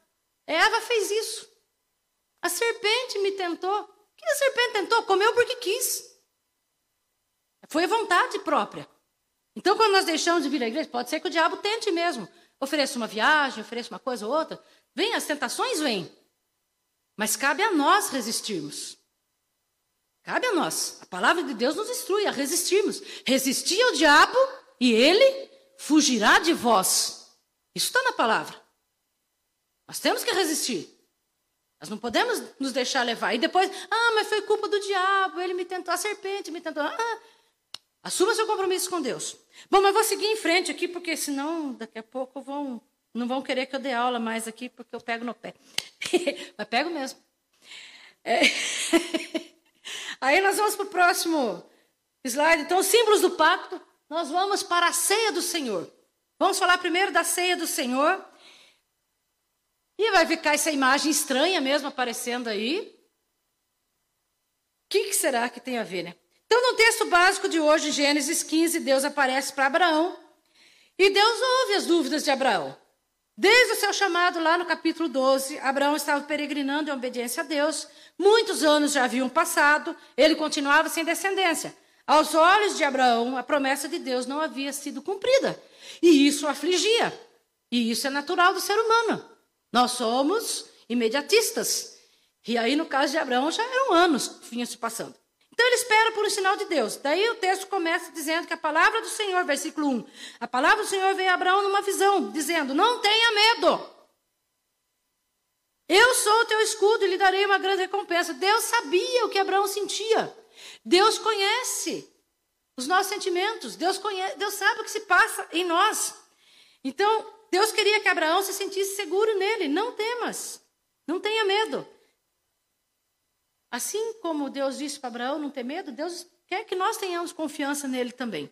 Eva fez isso. A serpente me tentou. O que a serpente tentou? Comeu porque quis. Foi a vontade própria. Então, quando nós deixamos de vir à igreja, pode ser que o diabo tente mesmo. Ofereça uma viagem, ofereça uma coisa ou outra. Vem, as tentações vêm. Mas cabe a nós resistirmos. Cabe a nós. A palavra de Deus nos instrui a resistirmos. Resistir ao diabo e ele fugirá de vós. Isso está na palavra. Nós temos que resistir. Nós não podemos nos deixar levar. E depois, ah, mas foi culpa do diabo, ele me tentou, a serpente me tentou. Ah, assuma seu compromisso com Deus. Bom, mas vou seguir em frente aqui, porque senão daqui a pouco vão, não vão querer que eu dê aula mais aqui, porque eu pego no pé. [LAUGHS] mas pego mesmo. É. [LAUGHS] Aí nós vamos para o próximo slide. Então, símbolos do pacto, nós vamos para a ceia do Senhor. Vamos falar primeiro da ceia do Senhor. E vai ficar essa imagem estranha mesmo aparecendo aí. O que, que, será que tem a ver, né? Então, no texto básico de hoje, Gênesis 15, Deus aparece para Abraão. E Deus ouve as dúvidas de Abraão. Desde o seu chamado lá no capítulo 12, Abraão estava peregrinando em obediência a Deus. Muitos anos já haviam passado, ele continuava sem descendência. Aos olhos de Abraão, a promessa de Deus não havia sido cumprida. E isso o afligia. E isso é natural do ser humano. Nós somos imediatistas. E aí, no caso de Abraão, já eram anos que vinham se passando. Então ele espera por um sinal de Deus. Daí o texto começa dizendo que a palavra do Senhor, versículo 1, a palavra do Senhor veio a Abraão numa visão, dizendo: Não tenha medo. Eu sou o teu escudo e lhe darei uma grande recompensa. Deus sabia o que Abraão sentia. Deus conhece os nossos sentimentos. Deus, conhece, Deus sabe o que se passa em nós. Então, Deus queria que Abraão se sentisse seguro nele. Não temas. Não tenha medo. Assim como Deus disse para Abraão não ter medo, Deus quer que nós tenhamos confiança nele também.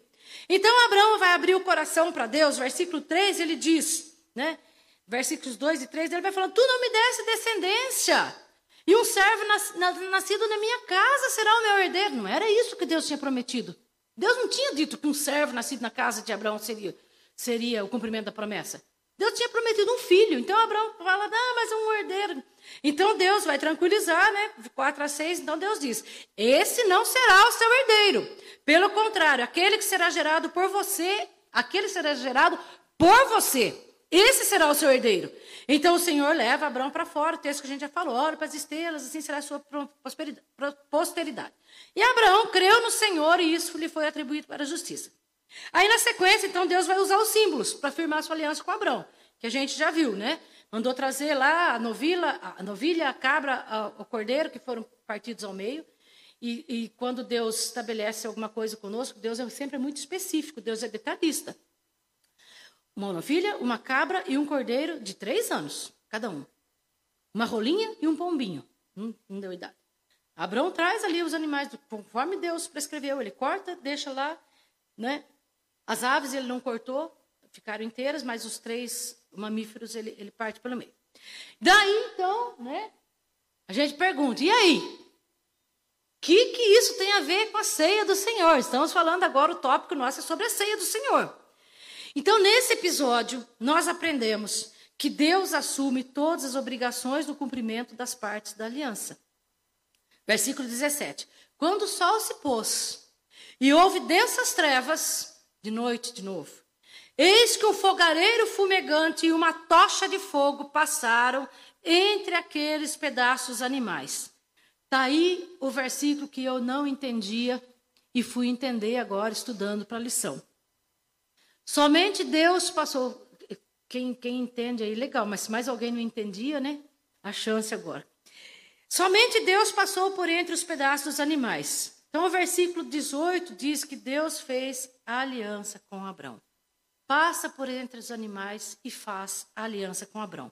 Então Abraão vai abrir o coração para Deus, versículo 3, ele diz, né? Versículos 2 e 3, ele vai falando: Tu não me desse descendência, e um servo nascido na minha casa será o meu herdeiro. Não era isso que Deus tinha prometido. Deus não tinha dito que um servo nascido na casa de Abraão seria, seria o cumprimento da promessa. Deus tinha prometido um filho. Então Abraão fala, ah, mas é um herdeiro. Então Deus vai tranquilizar, né? De 4 a 6, então Deus diz: Esse não será o seu herdeiro. Pelo contrário, aquele que será gerado por você, aquele será gerado por você. Esse será o seu herdeiro. Então o Senhor leva Abraão para fora, o texto que a gente já falou, olha para as estrelas, assim será a sua posteridade. E Abraão creu no Senhor e isso lhe foi atribuído para a justiça. Aí na sequência, então, Deus vai usar os símbolos para firmar sua aliança com Abraão, que a gente já viu, né? Mandou trazer lá a novilha, a, novilha, a cabra, a, o cordeiro, que foram partidos ao meio. E, e, quando Deus estabelece alguma coisa conosco, Deus é sempre muito específico, Deus é detalhista. Uma novilha, uma cabra e um cordeiro de três anos, cada um. Uma rolinha e um pombinho. Hum, não deu idade. Abraão traz ali os animais, conforme Deus prescreveu. Ele corta, deixa lá. Né? As aves ele não cortou, ficaram inteiras, mas os três mamíferos ele, ele parte pelo meio. Daí, então, né, a gente pergunta: e aí? O que, que isso tem a ver com a ceia do Senhor? Estamos falando agora, o tópico nosso é sobre a ceia do Senhor. Então, nesse episódio, nós aprendemos que Deus assume todas as obrigações do cumprimento das partes da aliança. Versículo 17: Quando o sol se pôs e houve densas trevas, de noite de novo, eis que um fogareiro fumegante e uma tocha de fogo passaram entre aqueles pedaços animais. Está aí o versículo que eu não entendia e fui entender agora estudando para a lição. Somente Deus passou. Quem, quem entende aí, legal, mas se mais alguém não entendia, né? A chance agora. Somente Deus passou por entre os pedaços animais. Então, o versículo 18 diz que Deus fez a aliança com Abraão. Passa por entre os animais e faz a aliança com Abraão.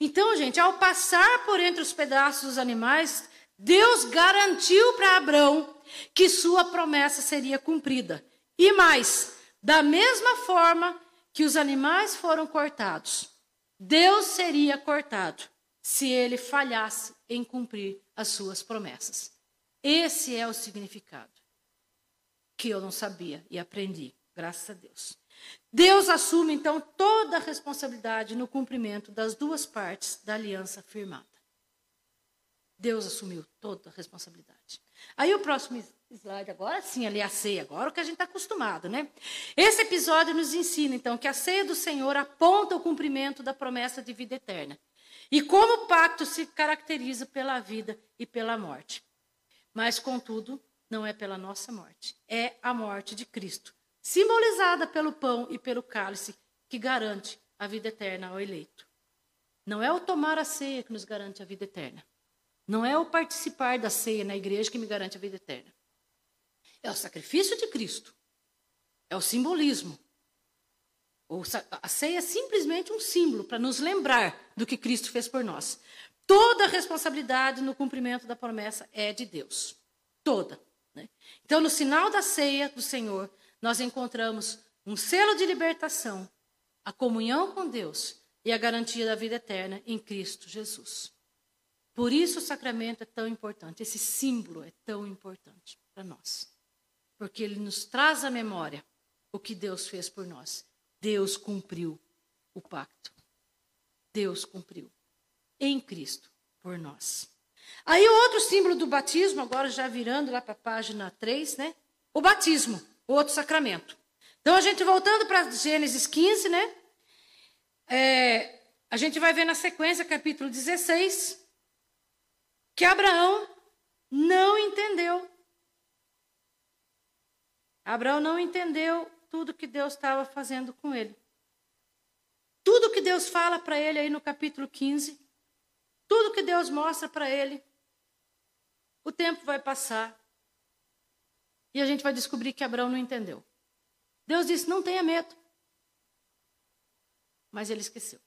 Então, gente, ao passar por entre os pedaços dos animais, Deus garantiu para Abraão que sua promessa seria cumprida. E mais, da mesma forma que os animais foram cortados, Deus seria cortado se ele falhasse em cumprir as suas promessas. Esse é o significado que eu não sabia e aprendi, graças a Deus. Deus assume então toda a responsabilidade no cumprimento das duas partes da aliança firmada. Deus assumiu toda a responsabilidade. Aí o próximo slide agora, sim, ali a ceia, agora o que a gente está acostumado, né? Esse episódio nos ensina, então, que a ceia do Senhor aponta o cumprimento da promessa de vida eterna. E como o pacto se caracteriza pela vida e pela morte. Mas, contudo, não é pela nossa morte, é a morte de Cristo, simbolizada pelo pão e pelo cálice, que garante a vida eterna ao eleito. Não é o tomar a ceia que nos garante a vida eterna. Não é o participar da ceia na igreja que me garante a vida eterna. É o sacrifício de Cristo. É o simbolismo. A ceia é simplesmente um símbolo para nos lembrar do que Cristo fez por nós. Toda a responsabilidade no cumprimento da promessa é de Deus. Toda. Né? Então, no sinal da ceia do Senhor, nós encontramos um selo de libertação, a comunhão com Deus e a garantia da vida eterna em Cristo Jesus. Por isso o sacramento é tão importante, esse símbolo é tão importante para nós. Porque ele nos traz à memória o que Deus fez por nós. Deus cumpriu o pacto. Deus cumpriu em Cristo por nós. Aí outro símbolo do batismo, agora já virando lá para a página 3, né? O batismo, outro sacramento. Então a gente voltando para Gênesis 15, né? É, a gente vai ver na sequência, capítulo 16, que Abraão não entendeu. Abraão não entendeu tudo que Deus estava fazendo com ele. Tudo que Deus fala para ele aí no capítulo 15, tudo que Deus mostra para ele, o tempo vai passar e a gente vai descobrir que Abraão não entendeu. Deus disse: não tenha medo. Mas ele esqueceu.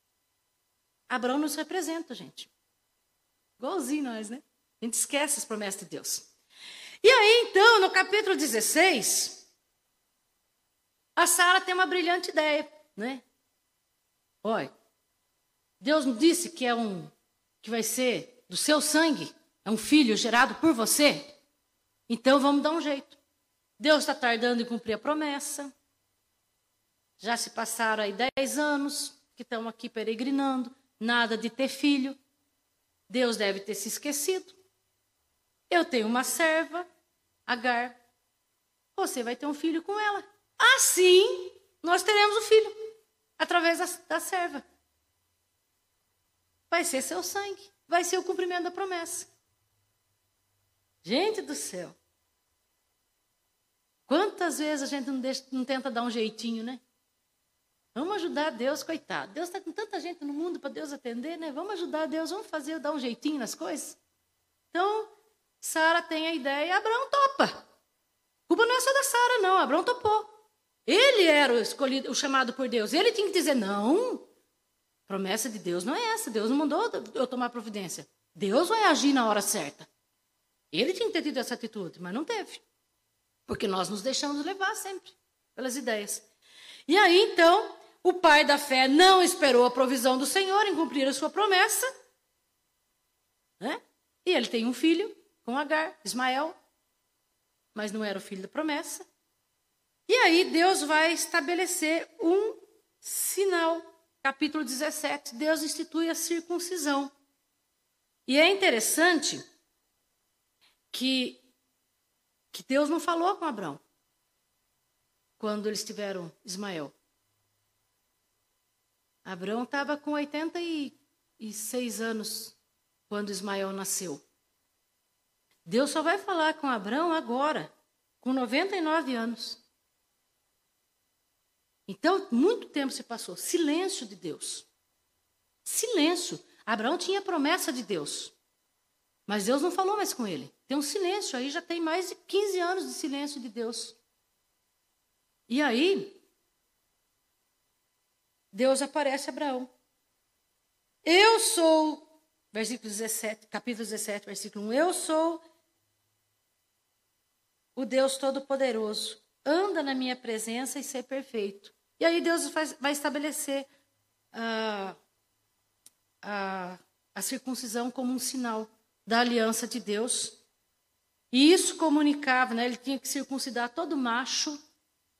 Abraão nos representa, gente. Igualzinho nós, né? A gente esquece as promessas de Deus. E aí, então, no capítulo 16, a Sara tem uma brilhante ideia, né? Olha, Deus disse que é um que vai ser do seu sangue, é um filho gerado por você. Então vamos dar um jeito. Deus está tardando em cumprir a promessa. Já se passaram aí dez anos que estão aqui peregrinando, nada de ter filho. Deus deve ter se esquecido. Eu tenho uma serva, Agar. Você vai ter um filho com ela. Assim, nós teremos o filho, através da, da serva. Vai ser seu sangue, vai ser o cumprimento da promessa. Gente do céu. Quantas vezes a gente não, deixa, não tenta dar um jeitinho, né? Vamos ajudar Deus, coitado. Deus está com tanta gente no mundo para Deus atender, né? Vamos ajudar Deus, vamos fazer, dar um jeitinho nas coisas. Então, Sara tem a ideia e Abraão topa. Culpa não é só da Sara, não. Abraão topou. Ele era o escolhido, o chamado por Deus. Ele tinha que dizer: não, promessa de Deus não é essa. Deus não mandou eu tomar providência. Deus vai agir na hora certa. Ele tinha que ter tido essa atitude, mas não teve. Porque nós nos deixamos levar sempre pelas ideias. E aí, então, o pai da fé não esperou a provisão do Senhor em cumprir a sua promessa. Né? E ele tem um filho com Agar, Ismael, mas não era o filho da promessa. E aí Deus vai estabelecer um sinal. Capítulo 17, Deus institui a circuncisão. E é interessante que, que Deus não falou com Abraão quando eles tiveram Ismael. Abraão estava com 86 anos quando Ismael nasceu. Deus só vai falar com Abraão agora, com 99 anos. Então, muito tempo se passou. Silêncio de Deus. Silêncio. Abraão tinha promessa de Deus. Mas Deus não falou mais com ele. Tem um silêncio aí, já tem mais de 15 anos de silêncio de Deus. E aí, Deus aparece a Abraão. Eu sou, versículo 17, capítulo 17, versículo 1. Eu sou o Deus Todo-Poderoso. Anda na minha presença e ser perfeito. E aí Deus vai estabelecer a, a, a circuncisão como um sinal da aliança de Deus. E isso comunicava, né? Ele tinha que circuncidar todo macho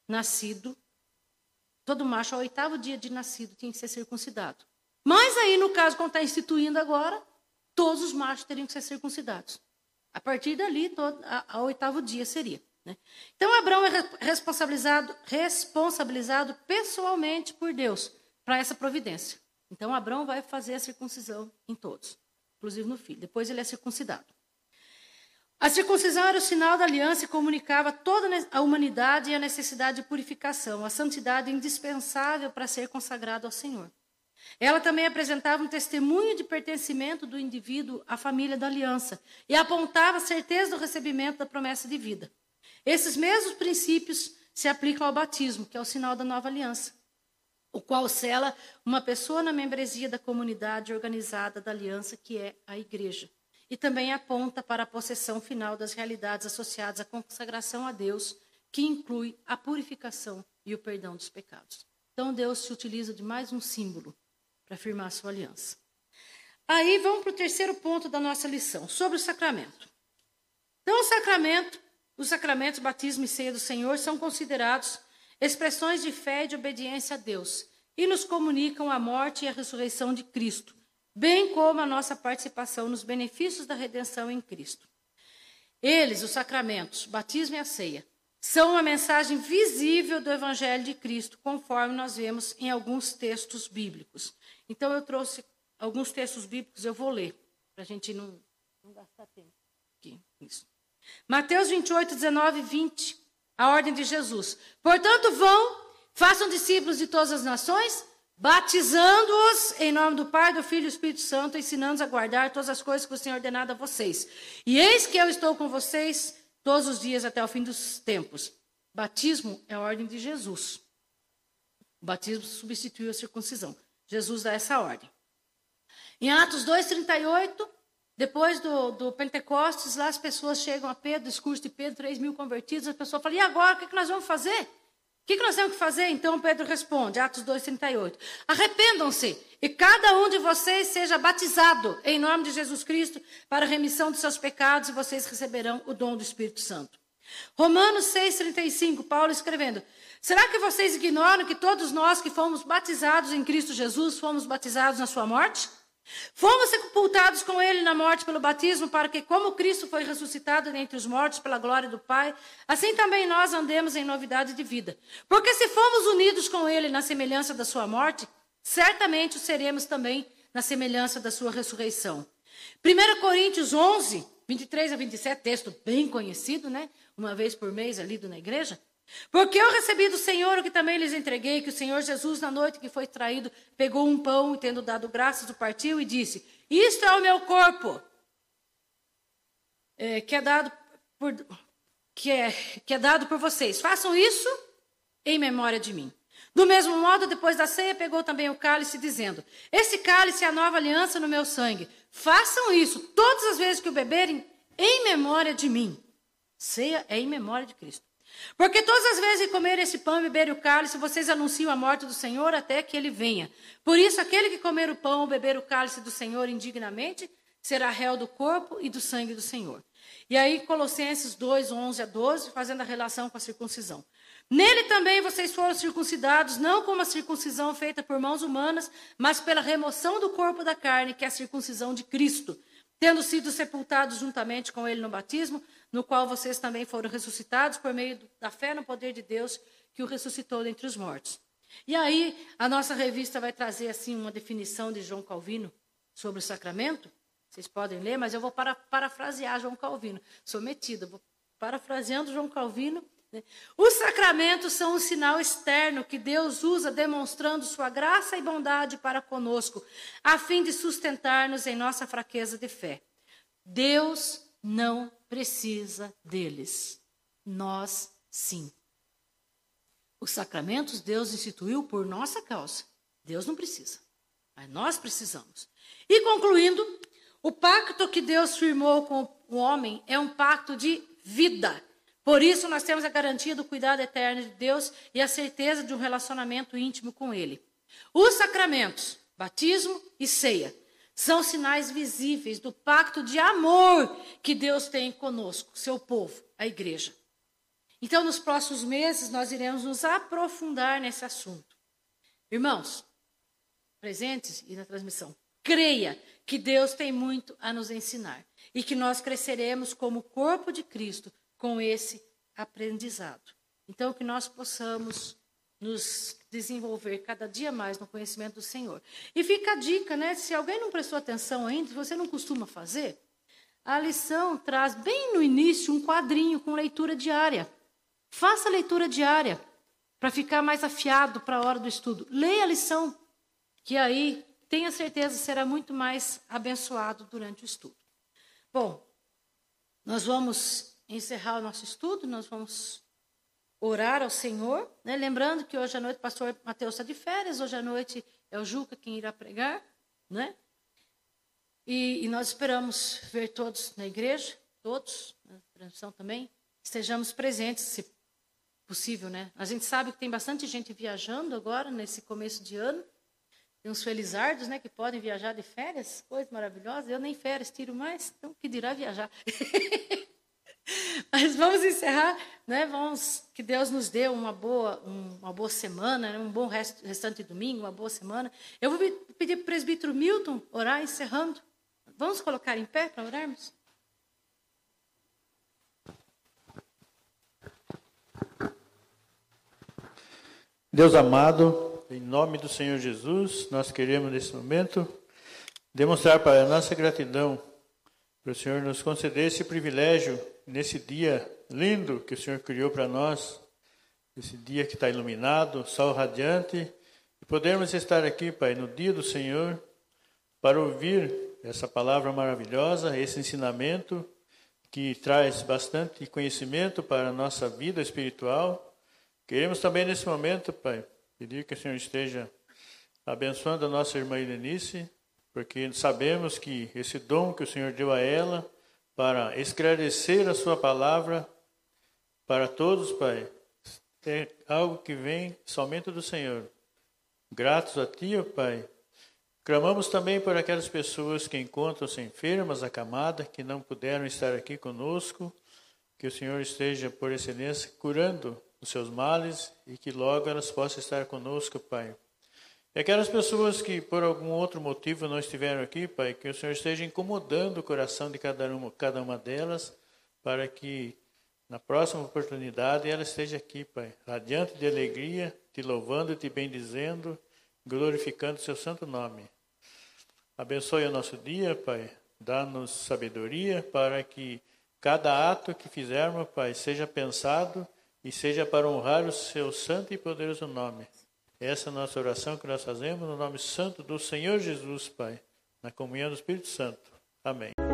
nascido, todo macho ao oitavo dia de nascido tinha que ser circuncidado. Mas aí, no caso, quando está instituindo agora, todos os machos teriam que ser circuncidados. A partir dali, todo, a oitavo dia seria. Né? Então, Abraão é responsabilizado, responsabilizado pessoalmente por Deus para essa providência. Então, Abraão vai fazer a circuncisão em todos, inclusive no filho. Depois ele é circuncidado. A circuncisão era o sinal da aliança e comunicava toda a humanidade a necessidade de purificação, a santidade indispensável para ser consagrado ao Senhor. Ela também apresentava um testemunho de pertencimento do indivíduo à família da aliança e apontava a certeza do recebimento da promessa de vida. Esses mesmos princípios se aplicam ao batismo, que é o sinal da nova aliança, o qual sela uma pessoa na membresia da comunidade organizada da aliança, que é a igreja. E também aponta para a possessão final das realidades associadas à consagração a Deus, que inclui a purificação e o perdão dos pecados. Então Deus se utiliza de mais um símbolo para afirmar a sua aliança. Aí vamos para o terceiro ponto da nossa lição, sobre o sacramento. Então, o sacramento os sacramentos, batismo e ceia do Senhor são considerados expressões de fé e de obediência a Deus e nos comunicam a morte e a ressurreição de Cristo, bem como a nossa participação nos benefícios da redenção em Cristo. Eles, os sacramentos, batismo e a ceia, são uma mensagem visível do Evangelho de Cristo, conforme nós vemos em alguns textos bíblicos. Então, eu trouxe alguns textos bíblicos, eu vou ler, para a gente não, não gastar tempo aqui. Isso. Mateus 28, 19 e 20. A ordem de Jesus. Portanto, vão, façam discípulos de todas as nações, batizando-os em nome do Pai, do Filho e do Espírito Santo, ensinando-os a guardar todas as coisas que o Senhor ordenado a vocês. E eis que eu estou com vocês todos os dias até o fim dos tempos. Batismo é a ordem de Jesus. O batismo substituiu a circuncisão. Jesus dá essa ordem. Em Atos 2,38, depois do, do, Pentecostes, lá as pessoas chegam a Pedro, discurso de Pedro, 3 mil convertidos, a pessoa fala, e agora, o que, que nós vamos fazer? O que, que nós temos que fazer? Então Pedro responde, Atos 2,38. Arrependam-se e cada um de vocês seja batizado em nome de Jesus Cristo para a remissão de seus pecados e vocês receberão o dom do Espírito Santo. Romanos 6,35, Paulo escrevendo, Será que vocês ignoram que todos nós que fomos batizados em Cristo Jesus fomos batizados na sua morte? Fomos sepultados com ele na morte pelo batismo, para que, como Cristo foi ressuscitado dentre os mortos pela glória do Pai, assim também nós andemos em novidade de vida. Porque se fomos unidos com ele na semelhança da sua morte, certamente o seremos também na semelhança da sua ressurreição. 1 Coríntios 11, 23 a 27, texto bem conhecido, né? uma vez por mês é lido na igreja? Porque eu recebi do Senhor o que também lhes entreguei, que o Senhor Jesus, na noite que foi traído, pegou um pão e, tendo dado graças, o partiu e disse: Isto é o meu corpo, é, que, é dado por, que, é, que é dado por vocês. Façam isso em memória de mim. Do mesmo modo, depois da ceia, pegou também o cálice, dizendo: Esse cálice é a nova aliança no meu sangue. Façam isso todas as vezes que o beberem, em memória de mim. Ceia é em memória de Cristo. Porque todas as vezes que comerem esse pão e beberem o cálice, vocês anunciam a morte do Senhor até que ele venha. Por isso, aquele que comer o pão ou beber o cálice do Senhor indignamente, será réu do corpo e do sangue do Senhor. E aí, Colossenses 2, 11 a 12, fazendo a relação com a circuncisão. Nele também vocês foram circuncidados, não com uma circuncisão feita por mãos humanas, mas pela remoção do corpo da carne, que é a circuncisão de Cristo, tendo sido sepultados juntamente com ele no batismo, no qual vocês também foram ressuscitados por meio da fé no poder de Deus que o ressuscitou dentre os mortos. E aí, a nossa revista vai trazer assim uma definição de João Calvino sobre o sacramento. Vocês podem ler, mas eu vou para, parafrasear João Calvino. Sou metida, vou parafraseando João Calvino. Né? Os sacramentos são um sinal externo que Deus usa demonstrando sua graça e bondade para conosco, a fim de sustentar-nos em nossa fraqueza de fé. Deus não precisa deles. Nós sim. Os sacramentos Deus instituiu por nossa causa. Deus não precisa, mas nós precisamos. E concluindo, o pacto que Deus firmou com o homem é um pacto de vida. Por isso, nós temos a garantia do cuidado eterno de Deus e a certeza de um relacionamento íntimo com Ele. Os sacramentos, batismo e ceia, são sinais visíveis do pacto de amor que Deus tem conosco, seu povo, a igreja. Então, nos próximos meses, nós iremos nos aprofundar nesse assunto. Irmãos, presentes e na transmissão, creia que Deus tem muito a nos ensinar e que nós cresceremos como corpo de Cristo com esse aprendizado. Então, que nós possamos nos desenvolver cada dia mais no conhecimento do Senhor. E fica a dica, né? Se alguém não prestou atenção ainda, se você não costuma fazer, a lição traz bem no início um quadrinho com leitura diária. Faça a leitura diária para ficar mais afiado para a hora do estudo. Leia a lição, que aí tenha certeza será muito mais abençoado durante o estudo. Bom, nós vamos encerrar o nosso estudo, nós vamos orar ao Senhor, né? lembrando que hoje à noite o pastor Mateus está de férias, hoje à noite é o Juca quem irá pregar, né? E, e nós esperamos ver todos na igreja, todos, na transmissão também, estejamos presentes, se possível, né? A gente sabe que tem bastante gente viajando agora, nesse começo de ano, tem uns felizardos, né, que podem viajar de férias, coisa maravilhosa. Eu nem férias tiro mais, então que dirá viajar. [LAUGHS] [LAUGHS] Mas vamos encerrar, né? Vamos que Deus nos dê uma boa, uma boa semana, né? um bom restante de domingo, uma boa semana. Eu vou pedir para o presbítero Milton orar encerrando. Vamos colocar em pé para orarmos? Deus amado, em nome do Senhor Jesus, nós queremos nesse momento demonstrar para a nossa gratidão para o Senhor nos conceder esse privilégio nesse dia lindo que o Senhor criou para nós, esse dia que está iluminado, sol radiante, e podermos estar aqui, Pai, no dia do Senhor, para ouvir essa palavra maravilhosa, esse ensinamento que traz bastante conhecimento para a nossa vida espiritual. Queremos também nesse momento, Pai, pedir que o Senhor esteja abençoando a nossa irmã Irenice, porque sabemos que esse dom que o Senhor deu a ela para esclarecer a sua palavra para todos, Pai, é algo que vem somente do Senhor. Gratos a Ti, ó Pai. Clamamos também por aquelas pessoas que encontram-se enfermas, acamadas, que não puderam estar aqui conosco, que o Senhor esteja, por excelência, curando os seus males e que logo elas possam estar conosco, Pai. E aquelas pessoas que por algum outro motivo não estiveram aqui, Pai, que o Senhor esteja incomodando o coração de cada uma, cada uma delas, para que na próxima oportunidade ela esteja aqui, Pai, radiante de alegria, te louvando e te bendizendo, glorificando o seu santo nome. Abençoe o nosso dia, Pai, dá-nos sabedoria para que cada ato que fizermos, Pai, seja pensado e seja para honrar o seu santo e poderoso nome. Essa é a nossa oração que nós fazemos no nome santo do Senhor Jesus, Pai, na comunhão do Espírito Santo. Amém.